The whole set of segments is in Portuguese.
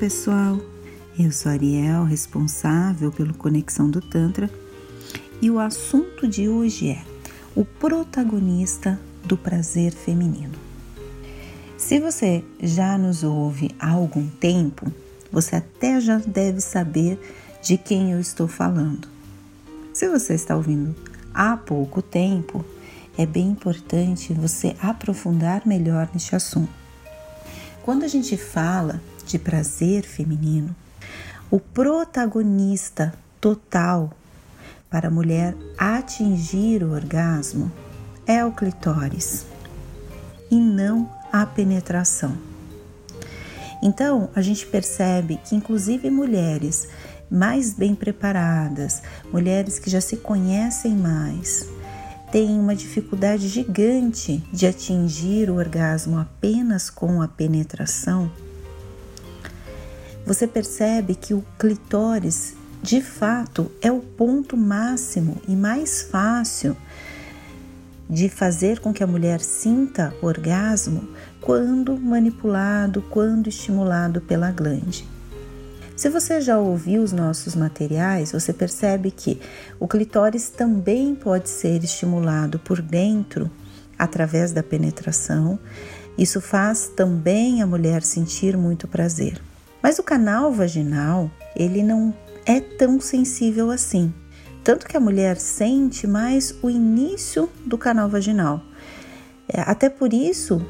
pessoal, eu sou Ariel, responsável pelo Conexão do Tantra, e o assunto de hoje é o protagonista do prazer feminino. Se você já nos ouve há algum tempo, você até já deve saber de quem eu estou falando. Se você está ouvindo há pouco tempo, é bem importante você aprofundar melhor neste assunto. Quando a gente fala de prazer feminino, o protagonista total para a mulher atingir o orgasmo é o clitóris e não a penetração. Então, a gente percebe que, inclusive, mulheres mais bem preparadas, mulheres que já se conhecem mais, têm uma dificuldade gigante de atingir o orgasmo apenas com a penetração você percebe que o clitóris, de fato, é o ponto máximo e mais fácil de fazer com que a mulher sinta orgasmo quando manipulado, quando estimulado pela glande. Se você já ouviu os nossos materiais, você percebe que o clitóris também pode ser estimulado por dentro através da penetração. Isso faz também a mulher sentir muito prazer. Mas o canal vaginal, ele não é tão sensível assim. Tanto que a mulher sente mais o início do canal vaginal. É, até por isso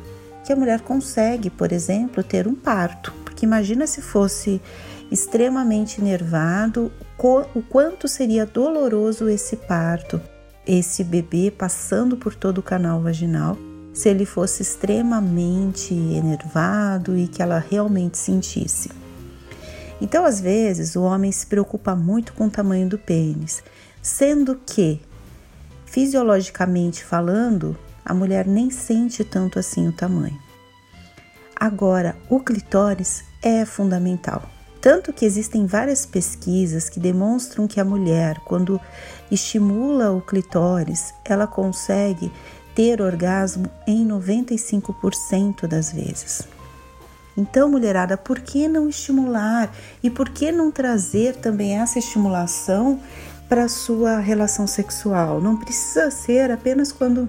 que a mulher consegue, por exemplo, ter um parto. Porque imagina se fosse extremamente nervado, o quanto seria doloroso esse parto, esse bebê passando por todo o canal vaginal, se ele fosse extremamente enervado e que ela realmente sentisse. Então, às vezes, o homem se preocupa muito com o tamanho do pênis, sendo que, fisiologicamente falando, a mulher nem sente tanto assim o tamanho. Agora, o clitóris é fundamental. Tanto que existem várias pesquisas que demonstram que a mulher, quando estimula o clitóris, ela consegue ter orgasmo em 95% das vezes. Então, mulherada, por que não estimular e por que não trazer também essa estimulação para a sua relação sexual? Não precisa ser apenas quando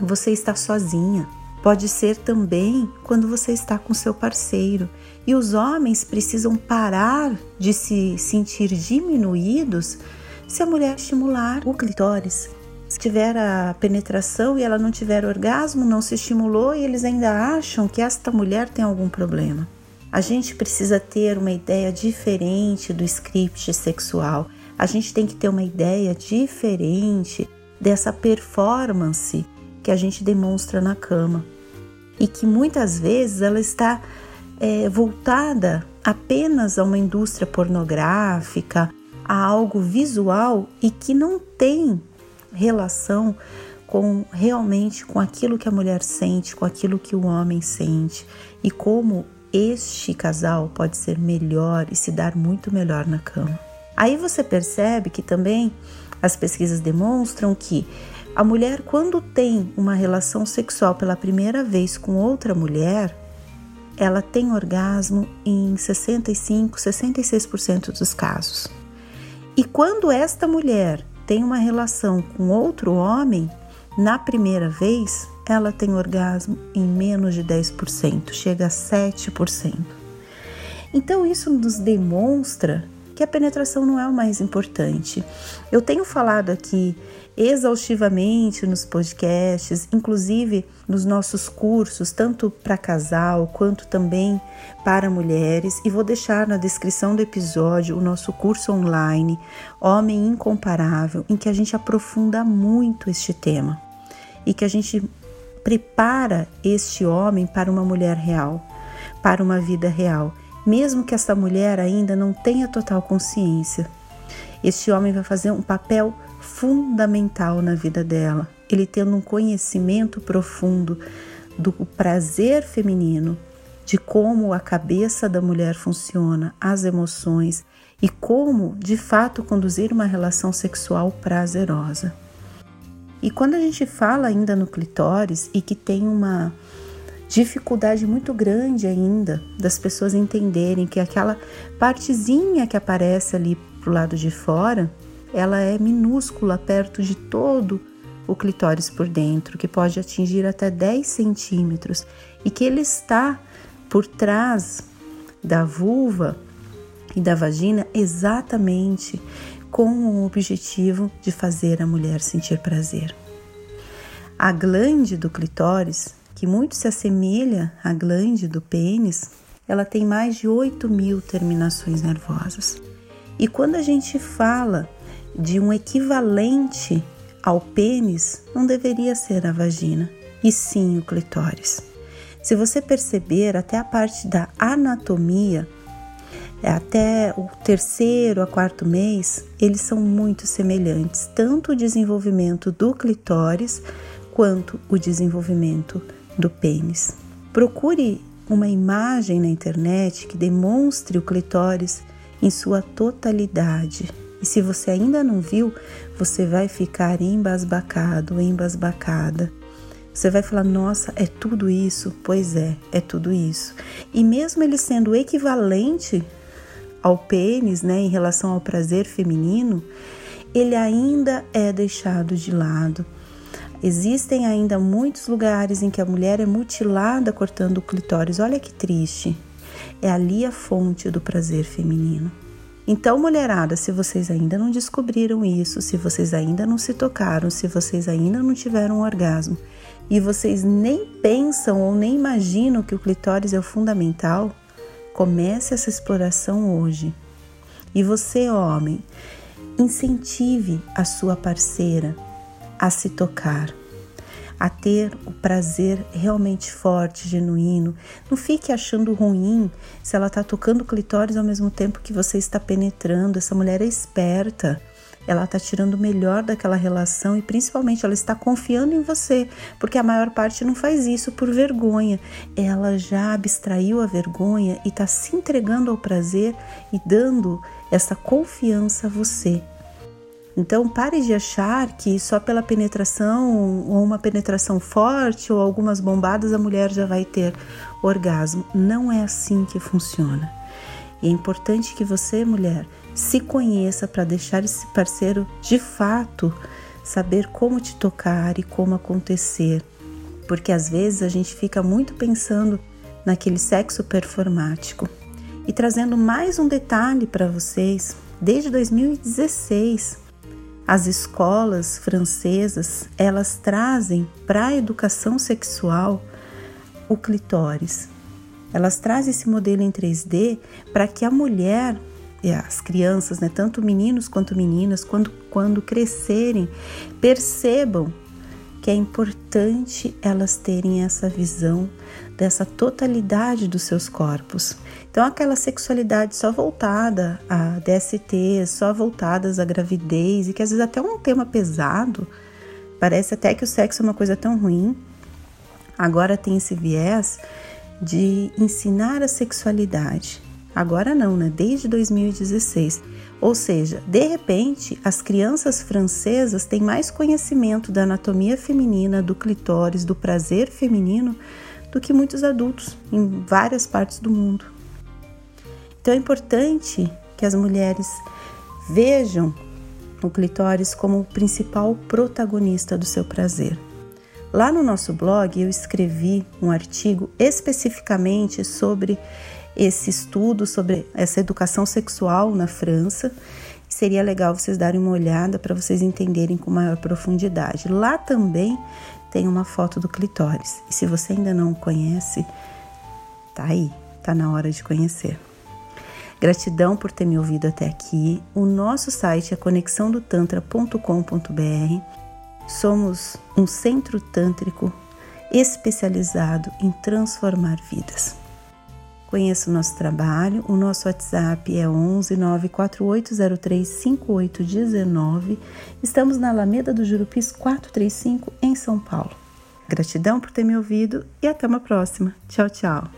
você está sozinha. Pode ser também quando você está com seu parceiro. E os homens precisam parar de se sentir diminuídos se a mulher estimular o clitóris se tiver a penetração e ela não tiver orgasmo, não se estimulou e eles ainda acham que esta mulher tem algum problema. A gente precisa ter uma ideia diferente do script sexual. A gente tem que ter uma ideia diferente dessa performance que a gente demonstra na cama e que muitas vezes ela está é, voltada apenas a uma indústria pornográfica, a algo visual e que não tem relação com realmente com aquilo que a mulher sente, com aquilo que o homem sente e como este casal pode ser melhor e se dar muito melhor na cama. Aí você percebe que também as pesquisas demonstram que a mulher, quando tem uma relação sexual pela primeira vez com outra mulher, ela tem orgasmo em 65, 66% dos casos. E quando esta mulher tem uma relação com outro homem, na primeira vez, ela tem orgasmo em menos de 10%, chega a 7%. Então, isso nos demonstra que a penetração não é o mais importante. Eu tenho falado aqui exaustivamente nos podcasts, inclusive nos nossos cursos, tanto para casal quanto também para mulheres, e vou deixar na descrição do episódio o nosso curso online Homem Incomparável, em que a gente aprofunda muito este tema e que a gente prepara este homem para uma mulher real, para uma vida real, mesmo que essa mulher ainda não tenha total consciência. Este homem vai fazer um papel fundamental na vida dela. Ele tendo um conhecimento profundo do prazer feminino, de como a cabeça da mulher funciona, as emoções e como de fato conduzir uma relação sexual prazerosa. E quando a gente fala ainda no clitóris e que tem uma dificuldade muito grande ainda das pessoas entenderem que aquela partezinha que aparece ali pro lado de fora, ela é minúscula perto de todo o clitóris por dentro, que pode atingir até 10 centímetros, e que ele está por trás da vulva e da vagina exatamente com o objetivo de fazer a mulher sentir prazer. A glande do clitóris, que muito se assemelha à glande do pênis, ela tem mais de 8 mil terminações nervosas. E quando a gente fala de um equivalente ao pênis, não deveria ser a vagina, e sim o clitóris. Se você perceber, até a parte da anatomia, até o terceiro a quarto mês, eles são muito semelhantes, tanto o desenvolvimento do clitóris quanto o desenvolvimento do pênis. Procure uma imagem na internet que demonstre o clitóris em sua totalidade. E se você ainda não viu, você vai ficar embasbacado, embasbacada. Você vai falar: "Nossa, é tudo isso?" Pois é, é tudo isso. E mesmo ele sendo equivalente ao pênis, né, em relação ao prazer feminino, ele ainda é deixado de lado. Existem ainda muitos lugares em que a mulher é mutilada cortando o clitóris. Olha que triste. É ali a fonte do prazer feminino. Então, mulherada, se vocês ainda não descobriram isso, se vocês ainda não se tocaram, se vocês ainda não tiveram um orgasmo e vocês nem pensam ou nem imaginam que o clitóris é o fundamental, comece essa exploração hoje. E você, homem, incentive a sua parceira a se tocar a ter o prazer realmente forte, genuíno. Não fique achando ruim se ela está tocando clitóris ao mesmo tempo que você está penetrando. Essa mulher é esperta. Ela está tirando o melhor daquela relação e principalmente ela está confiando em você, porque a maior parte não faz isso por vergonha. Ela já abstraiu a vergonha e está se entregando ao prazer e dando essa confiança a você. Então pare de achar que só pela penetração ou uma penetração forte ou algumas bombadas a mulher já vai ter orgasmo. Não é assim que funciona. E é importante que você, mulher, se conheça para deixar esse parceiro de fato saber como te tocar e como acontecer. Porque às vezes a gente fica muito pensando naquele sexo performático. E trazendo mais um detalhe para vocês, desde 2016, as escolas francesas, elas trazem para a educação sexual o clitóris. Elas trazem esse modelo em 3D para que a mulher e as crianças, né, tanto meninos quanto meninas, quando, quando crescerem, percebam que é importante elas terem essa visão dessa totalidade dos seus corpos. Então, aquela sexualidade só voltada a DST, só voltadas à gravidez, e que às vezes até é um tema pesado, parece até que o sexo é uma coisa tão ruim. Agora tem esse viés de ensinar a sexualidade. Agora não, né? Desde 2016. Ou seja, de repente, as crianças francesas têm mais conhecimento da anatomia feminina, do clitóris, do prazer feminino, do que muitos adultos em várias partes do mundo. Então é importante que as mulheres vejam o clitóris como o principal protagonista do seu prazer. Lá no nosso blog eu escrevi um artigo especificamente sobre esse estudo sobre essa educação sexual na França. Seria legal vocês darem uma olhada para vocês entenderem com maior profundidade. Lá também tem uma foto do clitóris. E se você ainda não conhece, tá aí, tá na hora de conhecer. Gratidão por ter me ouvido até aqui. O nosso site é conexãodotantra.com.br. Somos um centro tântrico especializado em transformar vidas. Conheça o nosso trabalho. O nosso WhatsApp é 11 94803 5819. Estamos na Alameda do Jurupis 435, em São Paulo. Gratidão por ter me ouvido e até uma próxima. Tchau, tchau.